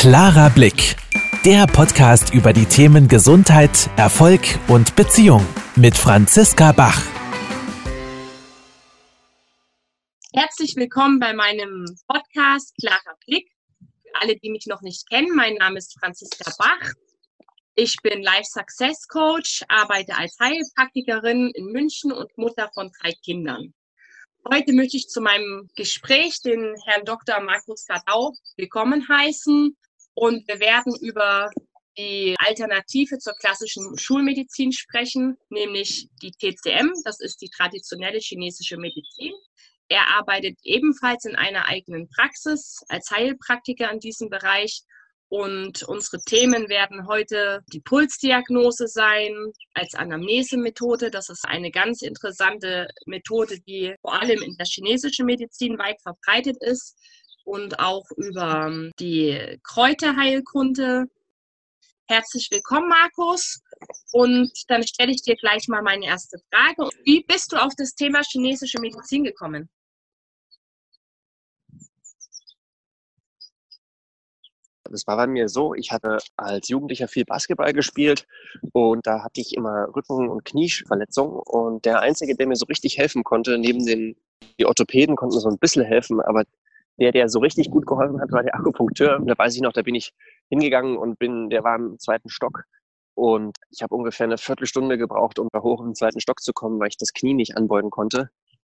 Klarer Blick. Der Podcast über die Themen Gesundheit, Erfolg und Beziehung mit Franziska Bach. Herzlich willkommen bei meinem Podcast Klarer Blick. Für alle, die mich noch nicht kennen, mein Name ist Franziska Bach. Ich bin Life Success Coach, arbeite als Heilpraktikerin in München und Mutter von drei Kindern. Heute möchte ich zu meinem Gespräch den Herrn Dr. Markus Gadau willkommen heißen und wir werden über die Alternative zur klassischen Schulmedizin sprechen, nämlich die TCM, das ist die traditionelle chinesische Medizin. Er arbeitet ebenfalls in einer eigenen Praxis als Heilpraktiker in diesem Bereich und unsere Themen werden heute die Pulsdiagnose sein als Anamnesemethode. Das ist eine ganz interessante Methode, die vor allem in der chinesischen Medizin weit verbreitet ist und auch über ähm, die Kräuterheilkunde. Herzlich willkommen, Markus. Und dann stelle ich dir gleich mal meine erste Frage. Wie bist du auf das Thema chinesische Medizin gekommen? Das war bei mir so, ich hatte als Jugendlicher viel Basketball gespielt und da hatte ich immer Rücken- und Knieverletzungen und der Einzige, der mir so richtig helfen konnte, neben den die Orthopäden konnten so ein bisschen helfen, aber der, der so richtig gut geholfen hat, war der Akupunkteur. Da weiß ich noch, da bin ich hingegangen und bin, der war im zweiten Stock. Und ich habe ungefähr eine Viertelstunde gebraucht, um da hoch im zweiten Stock zu kommen, weil ich das Knie nicht anbeugen konnte.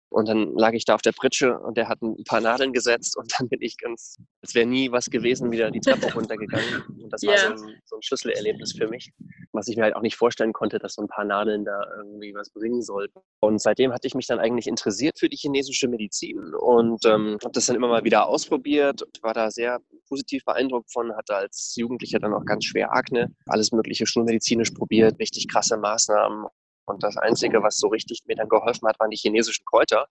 Und dann lag ich da auf der Pritsche und der hat ein paar Nadeln gesetzt und dann bin ich ganz, als wäre nie was gewesen, wieder die Treppe runtergegangen. Und das war so, ein, so ein, Schlüsselerlebnis für mich, was ich mir halt auch nicht vorstellen konnte, dass so ein paar Nadeln da irgendwie was bringen sollten. Und seitdem hatte ich mich dann eigentlich interessiert für die chinesische Medizin und ähm, habe das dann immer mal wieder ausprobiert und war da sehr positiv beeindruckt von, hatte als Jugendlicher dann auch ganz schwer Akne, alles mögliche schulmedizinisch probiert, richtig krasse Maßnahmen und das Einzige, was so richtig mir dann geholfen hat, waren die chinesischen Kräuter.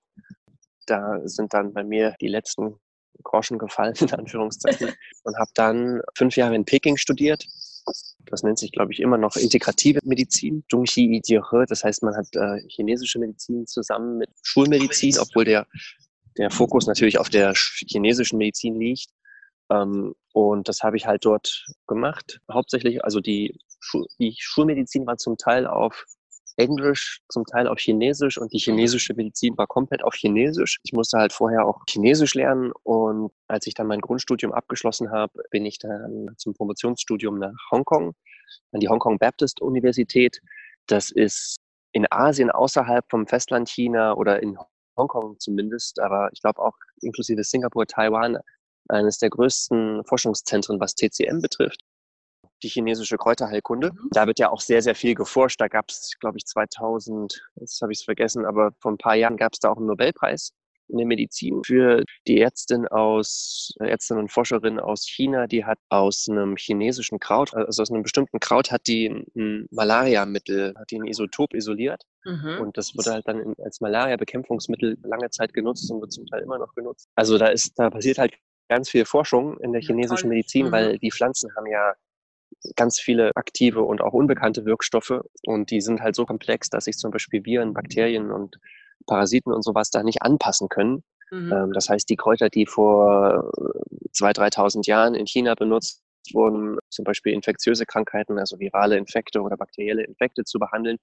Da sind dann bei mir die letzten Groschen gefallen, in Anführungszeichen. Und habe dann fünf Jahre in Peking studiert. Das nennt sich, glaube ich, immer noch integrative Medizin, Zhongxi Jiehe. Das heißt, man hat äh, chinesische Medizin zusammen mit Schulmedizin, obwohl der, der Fokus natürlich auf der chinesischen Medizin liegt. Ähm, und das habe ich halt dort gemacht. Hauptsächlich, also die, die Schulmedizin war zum Teil auf Englisch, zum Teil auf Chinesisch und die mhm. chinesische Medizin war komplett auf Chinesisch. Ich musste halt vorher auch Chinesisch lernen und als ich dann mein Grundstudium abgeschlossen habe, bin ich dann zum Promotionsstudium nach Hongkong, an die Hongkong Baptist Universität. Das ist in Asien außerhalb vom Festland China oder in Hongkong zumindest, aber ich glaube auch inklusive Singapur, Taiwan, eines der größten Forschungszentren, was TCM betrifft die chinesische Kräuterheilkunde. Mhm. Da wird ja auch sehr, sehr viel geforscht. Da gab es, glaube ich, 2000, jetzt habe ich es vergessen, aber vor ein paar Jahren gab es da auch einen Nobelpreis in der Medizin für die Ärztin aus, äh, Ärztin und Forscherin aus China, die hat aus einem chinesischen Kraut, also aus einem bestimmten Kraut, hat die ein Malariamittel, hat die ein Isotop isoliert. Mhm. Und das wurde halt dann als Malaria-Bekämpfungsmittel lange Zeit genutzt und wird zum Teil immer noch genutzt. Also da ist, da passiert halt ganz viel Forschung in der chinesischen Medizin, mhm. weil die Pflanzen haben ja ganz viele aktive und auch unbekannte Wirkstoffe und die sind halt so komplex, dass sich zum Beispiel Viren, Bakterien und Parasiten und sowas da nicht anpassen können. Mhm. Ähm, das heißt, die Kräuter, die vor 2.000, 3.000 Jahren in China benutzt wurden, zum Beispiel infektiöse Krankheiten, also virale Infekte oder bakterielle Infekte zu behandeln,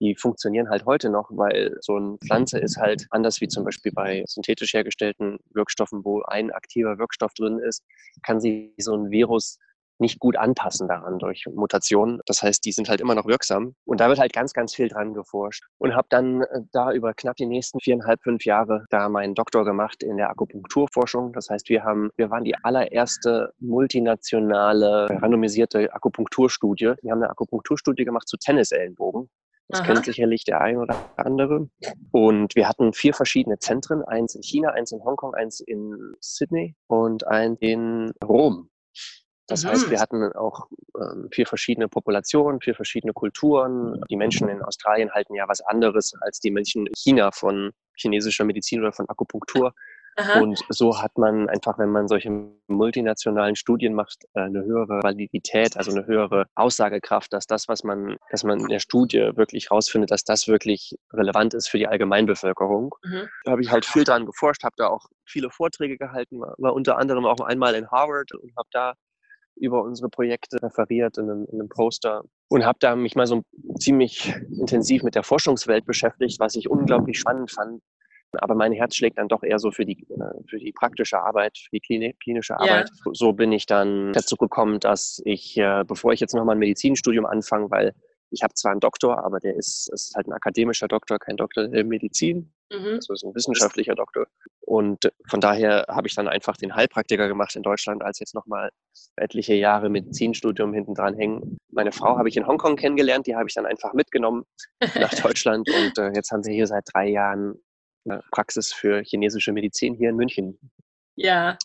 die funktionieren halt heute noch, weil so eine Pflanze ist halt anders wie zum Beispiel bei synthetisch hergestellten Wirkstoffen, wo ein aktiver Wirkstoff drin ist, kann sie so ein Virus nicht gut anpassen daran durch Mutationen. Das heißt, die sind halt immer noch wirksam. Und da wird halt ganz, ganz viel dran geforscht. Und habe dann äh, da über knapp die nächsten viereinhalb, fünf Jahre da meinen Doktor gemacht in der Akupunkturforschung. Das heißt, wir haben, wir waren die allererste multinationale, randomisierte Akupunkturstudie. Wir haben eine Akupunkturstudie gemacht zu Tennisellenbogen. Das Aha. kennt sicherlich der ein oder andere. Und wir hatten vier verschiedene Zentren, eins in China, eins in Hongkong, eins in Sydney und eins in Rom. Das mhm. heißt, wir hatten auch ähm, vier verschiedene Populationen, vier verschiedene Kulturen. Die Menschen in Australien halten ja was anderes als die Menschen in China von chinesischer Medizin oder von Akupunktur. Aha. Und so hat man einfach, wenn man solche multinationalen Studien macht, äh, eine höhere Validität, also eine höhere Aussagekraft, dass das, was man, dass man in der Studie wirklich rausfindet, dass das wirklich relevant ist für die Allgemeinbevölkerung. Mhm. Da habe ich halt viel dran geforscht, habe da auch viele Vorträge gehalten, war, war unter anderem auch einmal in Harvard und habe da über unsere Projekte referiert in einem, in einem Poster und habe da mich mal so ziemlich intensiv mit der Forschungswelt beschäftigt, was ich unglaublich spannend fand. Aber mein Herz schlägt dann doch eher so für die, äh, für die praktische Arbeit, für die klinische Arbeit. Ja. So bin ich dann dazu gekommen, dass ich, äh, bevor ich jetzt nochmal ein Medizinstudium anfange, weil ich habe zwar einen Doktor, aber der ist, ist halt ein akademischer Doktor, kein Doktor in Medizin. Mhm. Also ist ein wissenschaftlicher Doktor. Und von daher habe ich dann einfach den Heilpraktiker gemacht in Deutschland, als jetzt nochmal etliche Jahre Medizinstudium hinten dran hängen. Meine Frau habe ich in Hongkong kennengelernt, die habe ich dann einfach mitgenommen nach Deutschland. Und äh, jetzt haben wir hier seit drei Jahren eine Praxis für chinesische Medizin hier in München. Ja.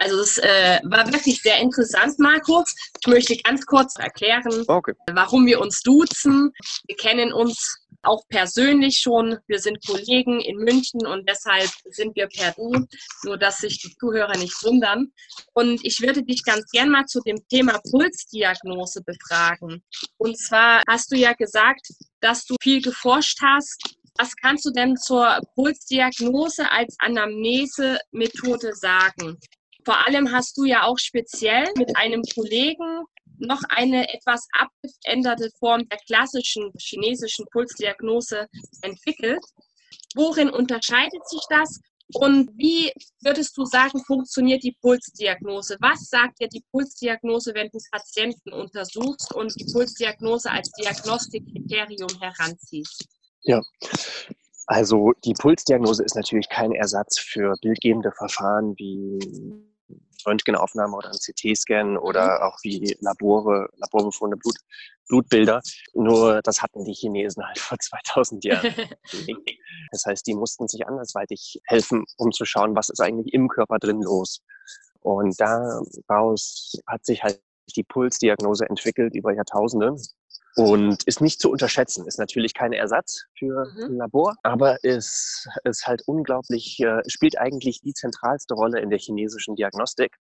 Also das äh, war wirklich sehr interessant, Marco. Ich möchte ganz kurz erklären, okay. warum wir uns duzen. Wir kennen uns auch persönlich schon. Wir sind Kollegen in München und deshalb sind wir per Du, nur dass sich die Zuhörer nicht wundern. Und ich würde dich ganz gern mal zu dem Thema Pulsdiagnose befragen. Und zwar hast du ja gesagt, dass du viel geforscht hast. Was kannst du denn zur Pulsdiagnose als Anamnesemethode sagen? Vor allem hast du ja auch speziell mit einem Kollegen noch eine etwas abgeänderte Form der klassischen chinesischen Pulsdiagnose entwickelt. Worin unterscheidet sich das und wie würdest du sagen, funktioniert die Pulsdiagnose? Was sagt dir die Pulsdiagnose, wenn du Patienten untersuchst und die Pulsdiagnose als Diagnostikkriterium heranziehst? Ja, also die Pulsdiagnose ist natürlich kein Ersatz für bildgebende Verfahren wie Röntgenaufnahme oder ein CT-Scan oder mhm. auch wie Labore, Laborbefunde, Blut, Blutbilder. Nur das hatten die Chinesen halt vor 2000 Jahren. das heißt, die mussten sich andersweitig helfen, um zu schauen, was ist eigentlich im Körper drin los. Und daraus hat sich halt die Pulsdiagnose entwickelt über Jahrtausende und ist nicht zu unterschätzen. Ist natürlich kein Ersatz für mhm. ein Labor, aber ist, ist halt unglaublich, äh, spielt eigentlich die zentralste Rolle in der chinesischen Diagnostik.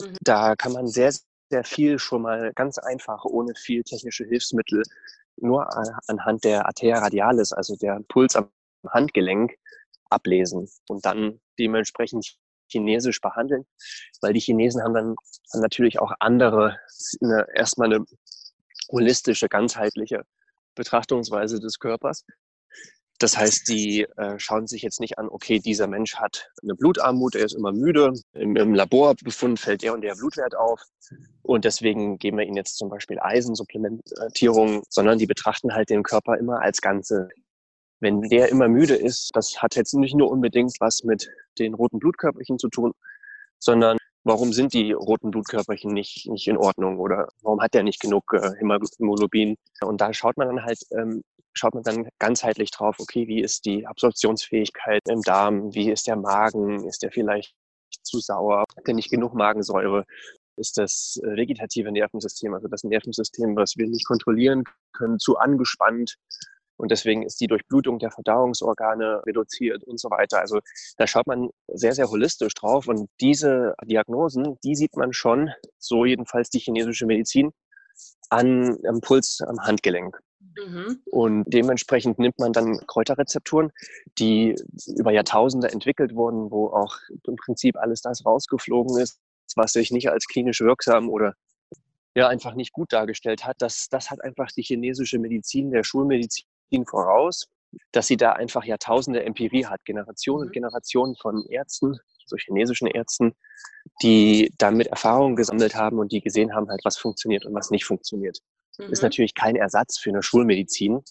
Mhm. Da kann man sehr, sehr viel schon mal ganz einfach, ohne viel technische Hilfsmittel, nur anhand der Arteria radialis, also der Puls am Handgelenk, ablesen und dann dementsprechend chinesisch behandeln, weil die Chinesen haben dann natürlich auch andere, eine, erstmal eine holistische, ganzheitliche Betrachtungsweise des Körpers. Das heißt, die äh, schauen sich jetzt nicht an, okay, dieser Mensch hat eine Blutarmut, er ist immer müde, im, im Laborbefund fällt der und der Blutwert auf und deswegen geben wir ihm jetzt zum Beispiel Eisensupplementierung, sondern die betrachten halt den Körper immer als Ganze. Wenn der immer müde ist, das hat jetzt nicht nur unbedingt was mit den roten Blutkörperchen zu tun, sondern warum sind die roten Blutkörperchen nicht, nicht in Ordnung oder warum hat der nicht genug äh, Hämoglobin? Und da schaut man dann halt, ähm, schaut man dann ganzheitlich drauf, okay, wie ist die Absorptionsfähigkeit im Darm, wie ist der Magen, ist der vielleicht zu sauer, hat der nicht genug Magensäure? Ist das äh, vegetative Nervensystem, also das Nervensystem, was wir nicht kontrollieren können, zu angespannt? Und deswegen ist die Durchblutung der Verdauungsorgane reduziert und so weiter. Also da schaut man sehr, sehr holistisch drauf. Und diese Diagnosen, die sieht man schon, so jedenfalls die chinesische Medizin, an, am Puls am Handgelenk. Mhm. Und dementsprechend nimmt man dann Kräuterrezepturen, die über Jahrtausende entwickelt wurden, wo auch im Prinzip alles das rausgeflogen ist, was sich nicht als klinisch wirksam oder ja einfach nicht gut dargestellt hat. Das, das hat einfach die chinesische Medizin, der Schulmedizin ihnen voraus, dass sie da einfach Jahrtausende Empirie hat, Generationen und mhm. Generationen von Ärzten, so chinesischen Ärzten, die damit Erfahrungen gesammelt haben und die gesehen haben, halt, was funktioniert und was nicht funktioniert. Mhm. Ist natürlich kein Ersatz für eine Schulmedizin.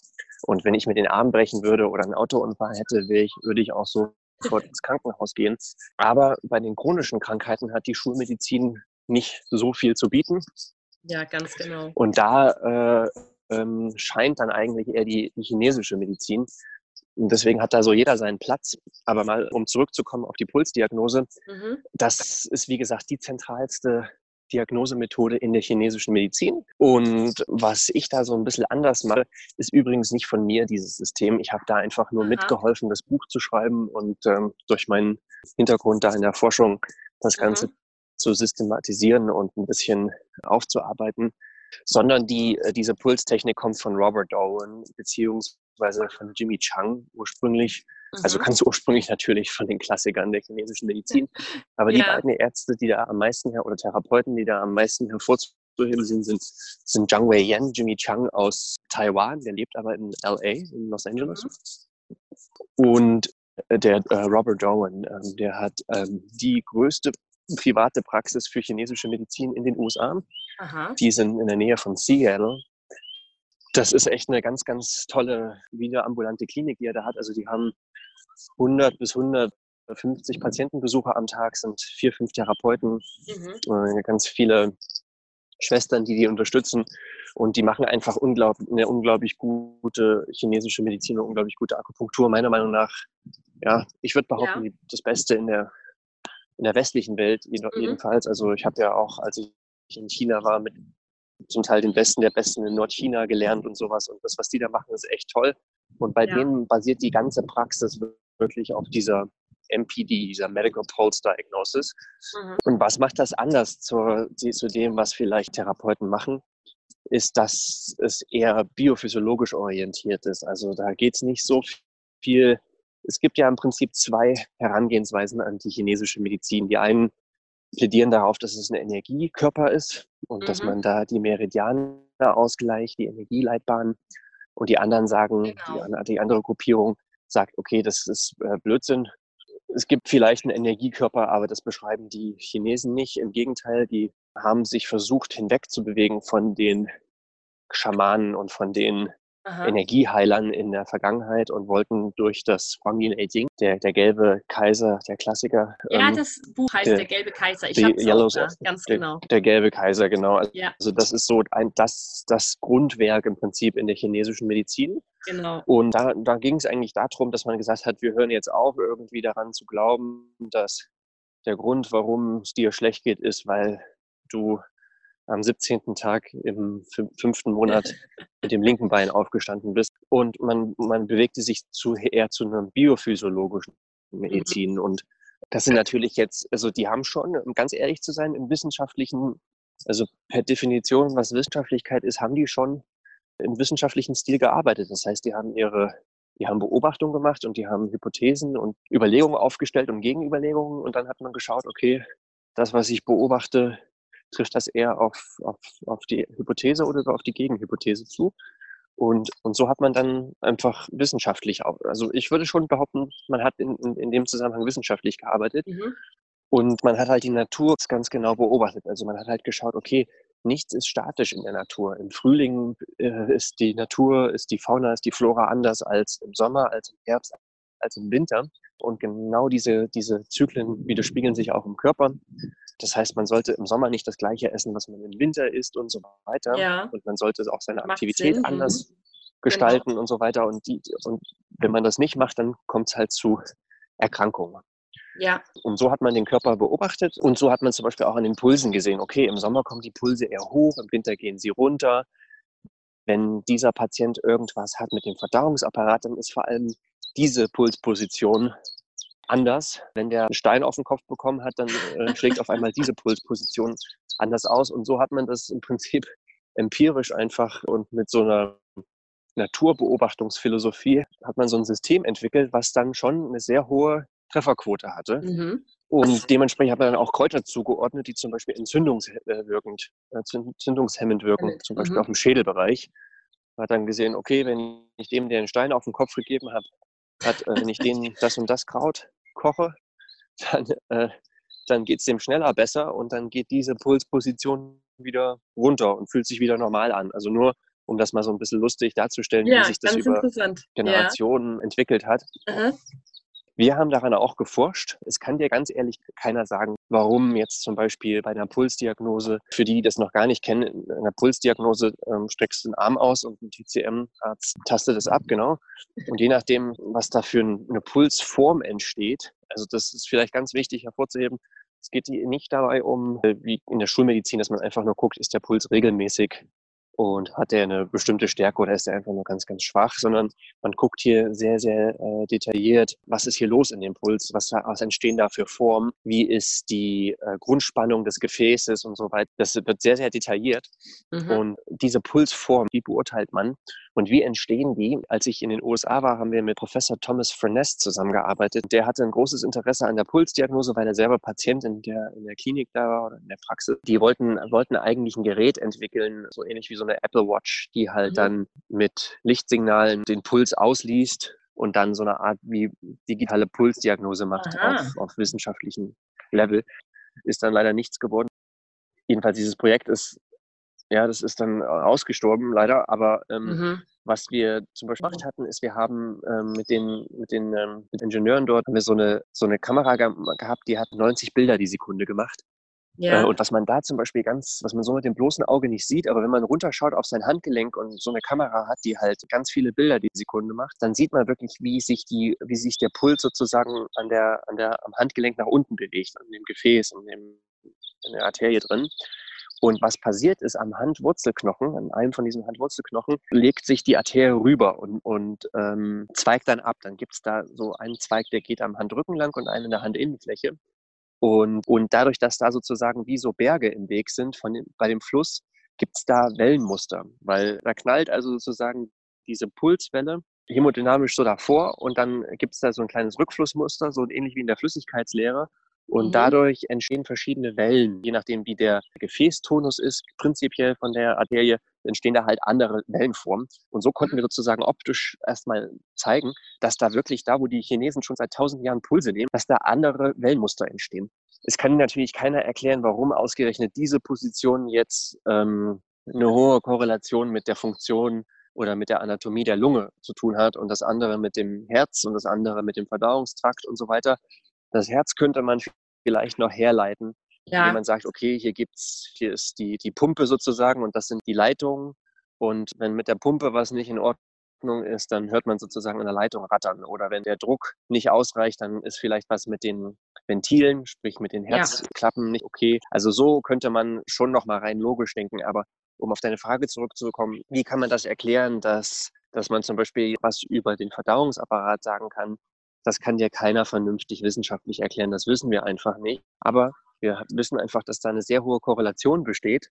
Und wenn ich mir den Arm brechen würde oder einen Autounfall hätte, ich, würde ich auch so sofort ins Krankenhaus gehen. Aber bei den chronischen Krankheiten hat die Schulmedizin nicht so viel zu bieten. Ja, ganz genau. Und da äh, ähm, scheint dann eigentlich eher die, die chinesische Medizin. Und deswegen hat da so jeder seinen Platz. Aber mal, um zurückzukommen auf die Pulsdiagnose, mhm. das ist, wie gesagt, die zentralste Diagnosemethode in der chinesischen Medizin. Und was ich da so ein bisschen anders mache, ist übrigens nicht von mir dieses System. Ich habe da einfach nur Aha. mitgeholfen, das Buch zu schreiben und ähm, durch meinen Hintergrund da in der Forschung das Ganze mhm. zu systematisieren und ein bisschen aufzuarbeiten sondern die, äh, diese Pulstechnik kommt von Robert Owen beziehungsweise von Jimmy Chang ursprünglich. Also Mhm. ganz ursprünglich natürlich von den Klassikern der chinesischen Medizin. Aber die Ja. beiden Ärzte, die da am meisten her oder Therapeuten, die da am meisten hervorzuheben sind, sind, sind Zhang Wei Yan, Jimmy Chang aus Taiwan, der lebt aber in LA, in Los Angeles. Und äh, der äh, Robert Dowen, ähm, der hat ähm, die größte private Praxis für chinesische Medizin in den USA. Aha. Die sind in der Nähe von Seattle. Das ist echt eine ganz, ganz tolle, wieder ambulante Klinik, die er da hat. Also die haben 100 bis 150 Patientenbesucher am Tag, sind vier, fünf Therapeuten, Mhm. äh, ganz viele Schwestern, die die unterstützen. Und die machen einfach unglaublich, eine unglaublich gute chinesische Medizin, eine unglaublich gute Akupunktur. Meiner Meinung nach, ja, ich würde behaupten, Ja. das Beste in der, in der westlichen Welt Mhm. jedenfalls. Also ich habe ja auch, als ich in China war, mit zum Teil den Besten der Besten in Nordchina gelernt und sowas. Und das, was die da machen, ist echt toll. Und bei Ja. denen basiert die ganze Praxis wirklich auf dieser MPD, dieser Medical Pulse Diagnosis. Mhm. Und was macht das anders die- zu dem, was vielleicht Therapeuten machen, ist, dass es eher biophysiologisch orientiert ist. Also da geht es nicht so viel. Es gibt ja im Prinzip zwei Herangehensweisen an die chinesische Medizin. Die einen plädieren darauf, dass es ein Energiekörper ist und dass Mhm. man da die Meridiane ausgleicht, die Energieleitbahnen. Und die anderen sagen, die, Genau. an- die andere Gruppierung sagt, okay, das ist äh, Blödsinn. Es gibt vielleicht einen Energiekörper, aber das beschreiben die Chinesen nicht. Im Gegenteil, die haben sich versucht, hinwegzubewegen von den Schamanen und von den Aha. Energieheilern in der Vergangenheit und wollten durch das Huang Yin Jing, der, der gelbe Kaiser, der Klassiker, Ja, ähm, das Buch heißt der- Der gelbe Kaiser. Ich habe es da, Sauce, ganz der, genau. der gelbe Kaiser, genau. Also Ja, das ist so ein, das, das Grundwerk im Prinzip in der chinesischen Medizin. genau. Und da, da ging es eigentlich darum, dass man gesagt hat, wir hören jetzt auf, irgendwie daran zu glauben, dass der Grund, warum es dir schlecht geht, ist, weil du am 17. Tag im fün- fünften Monat mit dem linken Bein aufgestanden bist. Und man, man bewegte sich zu, eher zu einer biophysiologischen Medizin. Und das sind natürlich jetzt, also die haben schon, um ganz ehrlich zu sein, im wissenschaftlichen, also per Definition, was Wissenschaftlichkeit ist, haben die schon im wissenschaftlichen Stil gearbeitet. Das heißt, die haben ihre, die haben Beobachtungen gemacht und die haben Hypothesen und Überlegungen aufgestellt und Gegenüberlegungen. Und dann hat man geschaut, okay, das, was ich beobachte, trifft das eher auf, auf, auf die Hypothese oder auf die Gegenhypothese zu. Und, und so hat man dann einfach wissenschaftlich, auch, also ich würde schon behaupten, man hat in, in, in dem Zusammenhang wissenschaftlich gearbeitet. Mhm. Und man hat halt die Natur ganz genau beobachtet. Also man hat halt geschaut, okay, nichts ist statisch in der Natur. Im Frühling äh, ist die Natur, ist die Fauna, ist die Flora anders als im Sommer, als im Herbst, als im Winter. Und genau diese, diese Zyklen widerspiegeln sich auch im Körper. Das heißt, man sollte im Sommer nicht das gleiche essen, was man im Winter isst und so weiter. Ja. Und man sollte auch seine Macht Aktivität Sinn, mhm. anders gestalten und so weiter. Und, die, und wenn man das nicht macht, dann kommt es halt zu Erkrankungen. Ja, Und so hat man den Körper beobachtet und so hat man zum Beispiel auch an den Pulsen gesehen, okay, im Sommer kommen die Pulse eher hoch, im Winter gehen sie runter. Wenn dieser Patient irgendwas hat mit dem Verdauungsapparat, dann ist vor allem diese Pulsposition anders. Wenn der einen Stein auf den Kopf bekommen hat, dann äh, schlägt auf einmal diese Pulsposition anders aus. Und so hat man das im Prinzip empirisch einfach und mit so einer Naturbeobachtungsphilosophie hat man so ein System entwickelt, was dann schon eine sehr hohe Trefferquote hatte. mhm. Und dementsprechend hat man dann auch Kräuter zugeordnet, die zum Beispiel entzündungswirkend, entzündungshemmend wirken, zum Beispiel mhm. auf dem Schädelbereich. Man hat dann gesehen, okay, wenn ich dem, der einen Stein auf den Kopf gegeben hat, hat äh, wenn ich den das und das Kraut koche, dann, äh, dann geht es dem schneller besser und dann geht diese Pulsposition wieder runter und fühlt sich wieder normal an. Also nur, um das mal so ein bisschen lustig darzustellen, ja wie sich das über. Generationen entwickelt hat. Ja. Aha. Wir haben daran auch geforscht. Es kann dir ganz ehrlich keiner sagen, warum jetzt zum Beispiel bei einer Pulsdiagnose, für die, die das noch gar nicht kennen, in einer Pulsdiagnose ähm, streckst du den Arm aus und ein TCM-Arzt tastet es ab, genau. Und je nachdem, was da für ein- eine Pulsform entsteht, also das ist vielleicht ganz wichtig hervorzuheben, es geht nicht dabei um, äh, wie in der Schulmedizin, dass man einfach nur guckt, ist der Puls regelmäßig und hat der eine bestimmte Stärke oder ist er einfach nur ganz, ganz schwach, sondern man guckt hier sehr, sehr äh, detailliert, was ist hier los in dem Puls, was, was entstehen da für Formen, wie ist die äh, Grundspannung des Gefäßes und so weiter. Das wird sehr, sehr detailliert. Mhm. Und diese Pulsform, die beurteilt man. Und wie entstehen die? Als ich in den USA war, haben wir mit Professor Thomas Furness zusammengearbeitet. Der hatte ein großes Interesse an der Pulsdiagnose, weil er selber Patient in der, in der Klinik da war oder in der Praxis. Die wollten, wollten eigentlich ein Gerät entwickeln, so ähnlich wie so eine Apple Watch, die halt mhm. dann mit Lichtsignalen den Puls ausliest und dann so eine Art wie digitale Pulsdiagnose macht auf, auf wissenschaftlichen Level. Ist dann leider nichts geworden. Jedenfalls dieses Projekt ist ja, das ist dann ausgestorben, leider. Aber ähm, mhm. was wir zum Beispiel gemacht hatten, ist, wir haben ähm, mit den, mit den ähm, mit Ingenieuren dort haben wir so eine, so eine Kamera ge gehabt, die hat 90 Bilder die Sekunde gemacht. Ja. Äh, und was man da zum Beispiel ganz, was man so mit dem bloßen Auge nicht sieht, aber wenn man runterschaut auf sein Handgelenk und so eine Kamera hat, die halt ganz viele Bilder die Sekunde macht, dann sieht man wirklich, wie sich die, wie sich der Puls sozusagen an der, an der, am Handgelenk nach unten bewegt, an dem Gefäß, an dem, in der Arterie drin. Und was passiert ist am Handwurzelknochen, an einem von diesen Handwurzelknochen, legt sich die Arterie rüber und, und ähm, zweigt dann ab. Dann gibt es da so einen Zweig, der geht am Handrücken lang und einen in der Handinnenfläche. Und, und dadurch, dass da sozusagen wie so Berge im Weg sind von dem, bei dem Fluss, gibt es da Wellenmuster, weil da knallt also sozusagen diese Pulswelle hemodynamisch so davor und dann gibt es da so ein kleines Rückflussmuster, so ähnlich wie in der Flüssigkeitslehre. Und mhm. dadurch entstehen verschiedene Wellen, je nachdem, wie der Gefäßtonus ist, prinzipiell von der Arterie, entstehen da halt andere Wellenformen. Und so konnten wir sozusagen optisch erstmal zeigen, dass da wirklich da, wo die Chinesen schon seit tausend Jahren Pulse nehmen, dass da andere Wellenmuster entstehen. Es kann natürlich keiner erklären, warum ausgerechnet diese Position jetzt ähm, eine hohe Korrelation mit der Funktion oder mit der Anatomie der Lunge zu tun hat und das andere mit dem Herz und das andere mit dem Verdauungstrakt und so weiter. Das Herz könnte man vielleicht noch herleiten, ja. indem man sagt, okay, hier gibt's, hier ist die, die Pumpe sozusagen und das sind die Leitungen. Und wenn mit der Pumpe was nicht in Ordnung ist, dann hört man sozusagen an der Leitung rattern. Oder wenn der Druck nicht ausreicht, dann ist vielleicht was mit den Ventilen, sprich mit den Herzklappen ja. nicht okay. Also so könnte man schon noch mal rein logisch denken. Aber um auf deine Frage zurückzukommen, wie kann man das erklären, dass, dass man zum Beispiel was über den Verdauungsapparat sagen kann, das kann dir keiner vernünftig wissenschaftlich erklären. Das wissen wir einfach nicht. Aber wir wissen einfach, dass da eine sehr hohe Korrelation besteht,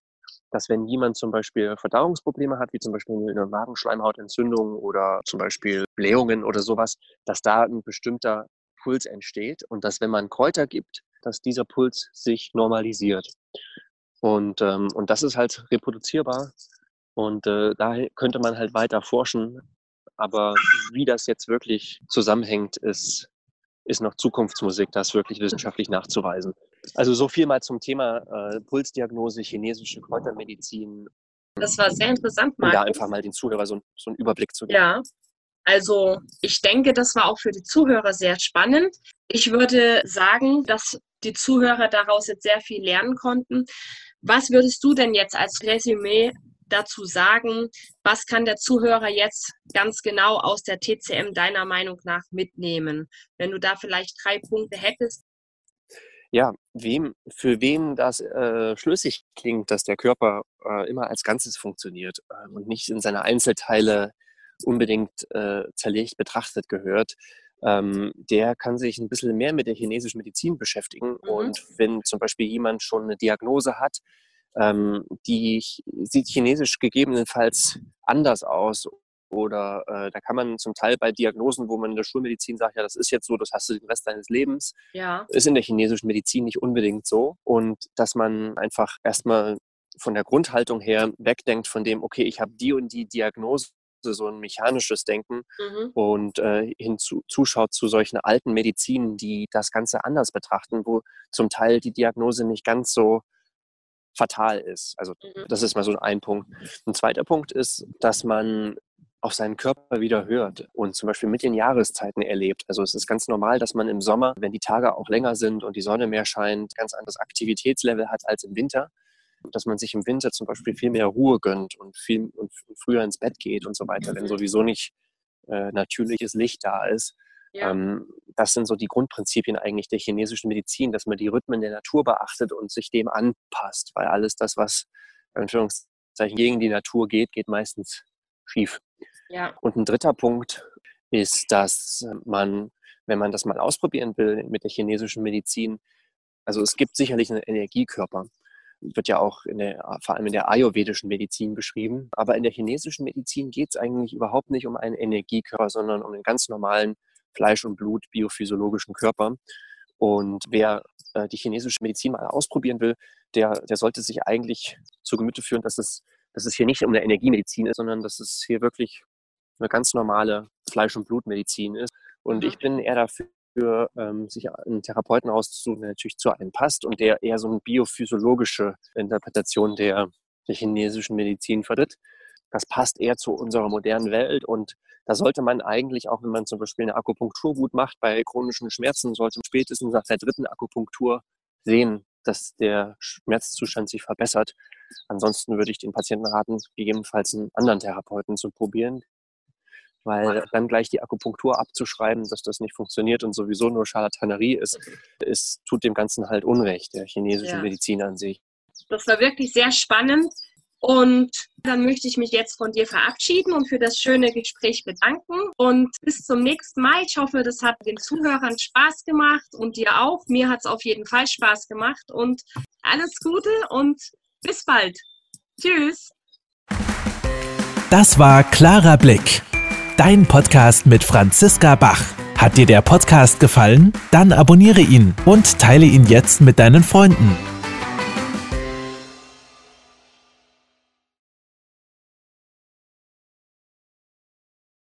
dass wenn jemand zum Beispiel Verdauungsprobleme hat, wie zum Beispiel eine Magenschleimhautentzündung oder zum Beispiel Blähungen oder sowas, dass da ein bestimmter Puls entsteht und dass wenn man Kräuter gibt, dass dieser Puls sich normalisiert. Und, ähm, und das ist halt reproduzierbar. Und äh, da könnte man halt weiter forschen, aber wie das jetzt wirklich zusammenhängt, ist, ist noch Zukunftsmusik, das wirklich wissenschaftlich nachzuweisen. Also so viel mal zum Thema äh, Pulsdiagnose, chinesische Kräutermedizin. Das war sehr interessant, Markus. Um da einfach mal den Zuhörer so, so einen Überblick zu geben. Ja, also ich denke, das war auch für die Zuhörer sehr spannend. Ich würde sagen, dass die Zuhörer daraus jetzt sehr viel lernen konnten. Was würdest du denn jetzt als Resümee dazu sagen, was kann der Zuhörer jetzt ganz genau aus der TCM deiner Meinung nach mitnehmen? Wenn du da vielleicht drei Punkte hättest. Ja, wem, für wen das äh, schlüssig klingt, dass der Körper äh, immer als Ganzes funktioniert äh, und nicht in seine Einzelteile unbedingt äh, zerlegt betrachtet gehört, ähm, der kann sich ein bisschen mehr mit der chinesischen Medizin beschäftigen. Mhm. Und wenn zum Beispiel jemand schon eine Diagnose hat, ähm, die sieht chinesisch gegebenenfalls anders aus. Oder äh, da kann man zum Teil bei Diagnosen, wo man in der Schulmedizin sagt, ja, das ist jetzt so, das hast du den Rest deines Lebens, ja. ist in der chinesischen Medizin nicht unbedingt so. Und dass man einfach erstmal von der Grundhaltung her wegdenkt von dem, okay, ich habe die und die Diagnose, so ein mechanisches Denken mhm. und äh, hinzu, zuschaut zu solchen alten Medizinen, die das Ganze anders betrachten, wo zum Teil die Diagnose nicht ganz so fatal ist. Also mhm. das ist mal so ein Punkt. Ein zweiter Punkt ist, dass man auf seinen Körper wieder hört und zum Beispiel mit den Jahreszeiten erlebt. Also es ist ganz normal, dass man im Sommer, wenn die Tage auch länger sind und die Sonne mehr scheint, ganz anderes Aktivitätslevel hat als im Winter. Dass man sich im Winter zum Beispiel viel mehr Ruhe gönnt und viel und früher ins Bett geht und so weiter, wenn mhm. sowieso nicht äh, natürliches Licht da ist. Ja. Ähm, das sind so die Grundprinzipien eigentlich der chinesischen Medizin, dass man die Rhythmen der Natur beachtet und sich dem anpasst, weil alles das, was Anführungszeichen gegen die Natur geht, geht meistens schief. Ja. Und ein dritter Punkt ist, dass man, wenn man das mal ausprobieren will mit der chinesischen Medizin, also es gibt sicherlich einen Energiekörper. wird ja auch der, vor allem in der ayurvedischen Medizin beschrieben. Aber in der chinesischen Medizin geht es eigentlich überhaupt nicht um einen Energiekörper, sondern um einen ganz normalen Fleisch- und Blut biophysiologischen Körper. Und wer äh, die chinesische Medizin mal ausprobieren will, der, der sollte sich eigentlich zu Gemüte führen, dass es, dass es hier nicht um eine Energiemedizin ist, sondern dass es hier wirklich eine ganz normale Fleisch- und Blutmedizin ist. Und mhm. ich bin eher dafür, ähm, sich einen Therapeuten auszusuchen, der natürlich zu einem passt und der eher so eine biophysiologische Interpretation der, der chinesischen Medizin vertritt. Das passt eher zu unserer modernen Welt und da sollte man eigentlich, auch wenn man zum Beispiel eine Akupunktur gut macht, bei chronischen Schmerzen, sollte man spätestens nach der dritten Akupunktur sehen, dass der Schmerzzustand sich verbessert. Ansonsten würde ich den Patienten raten, gegebenenfalls einen anderen Therapeuten zu probieren, weil dann gleich die Akupunktur abzuschreiben, dass das nicht funktioniert und sowieso nur Charlatanerie ist, ist tut dem Ganzen halt Unrecht, der chinesischen ja. Medizin an sich. Das war wirklich sehr spannend. Und dann möchte ich mich jetzt von dir verabschieden und für das schöne Gespräch bedanken. Und bis zum nächsten Mal. Ich hoffe, das hat den Zuhörern Spaß gemacht und dir auch. Mir hat es auf jeden Fall Spaß gemacht. Und alles Gute und bis bald. Tschüss. Das war Klarer Blick. Dein Podcast mit Franziska Bach. Hat dir der Podcast gefallen? Dann abonniere ihn und teile ihn jetzt mit deinen Freunden.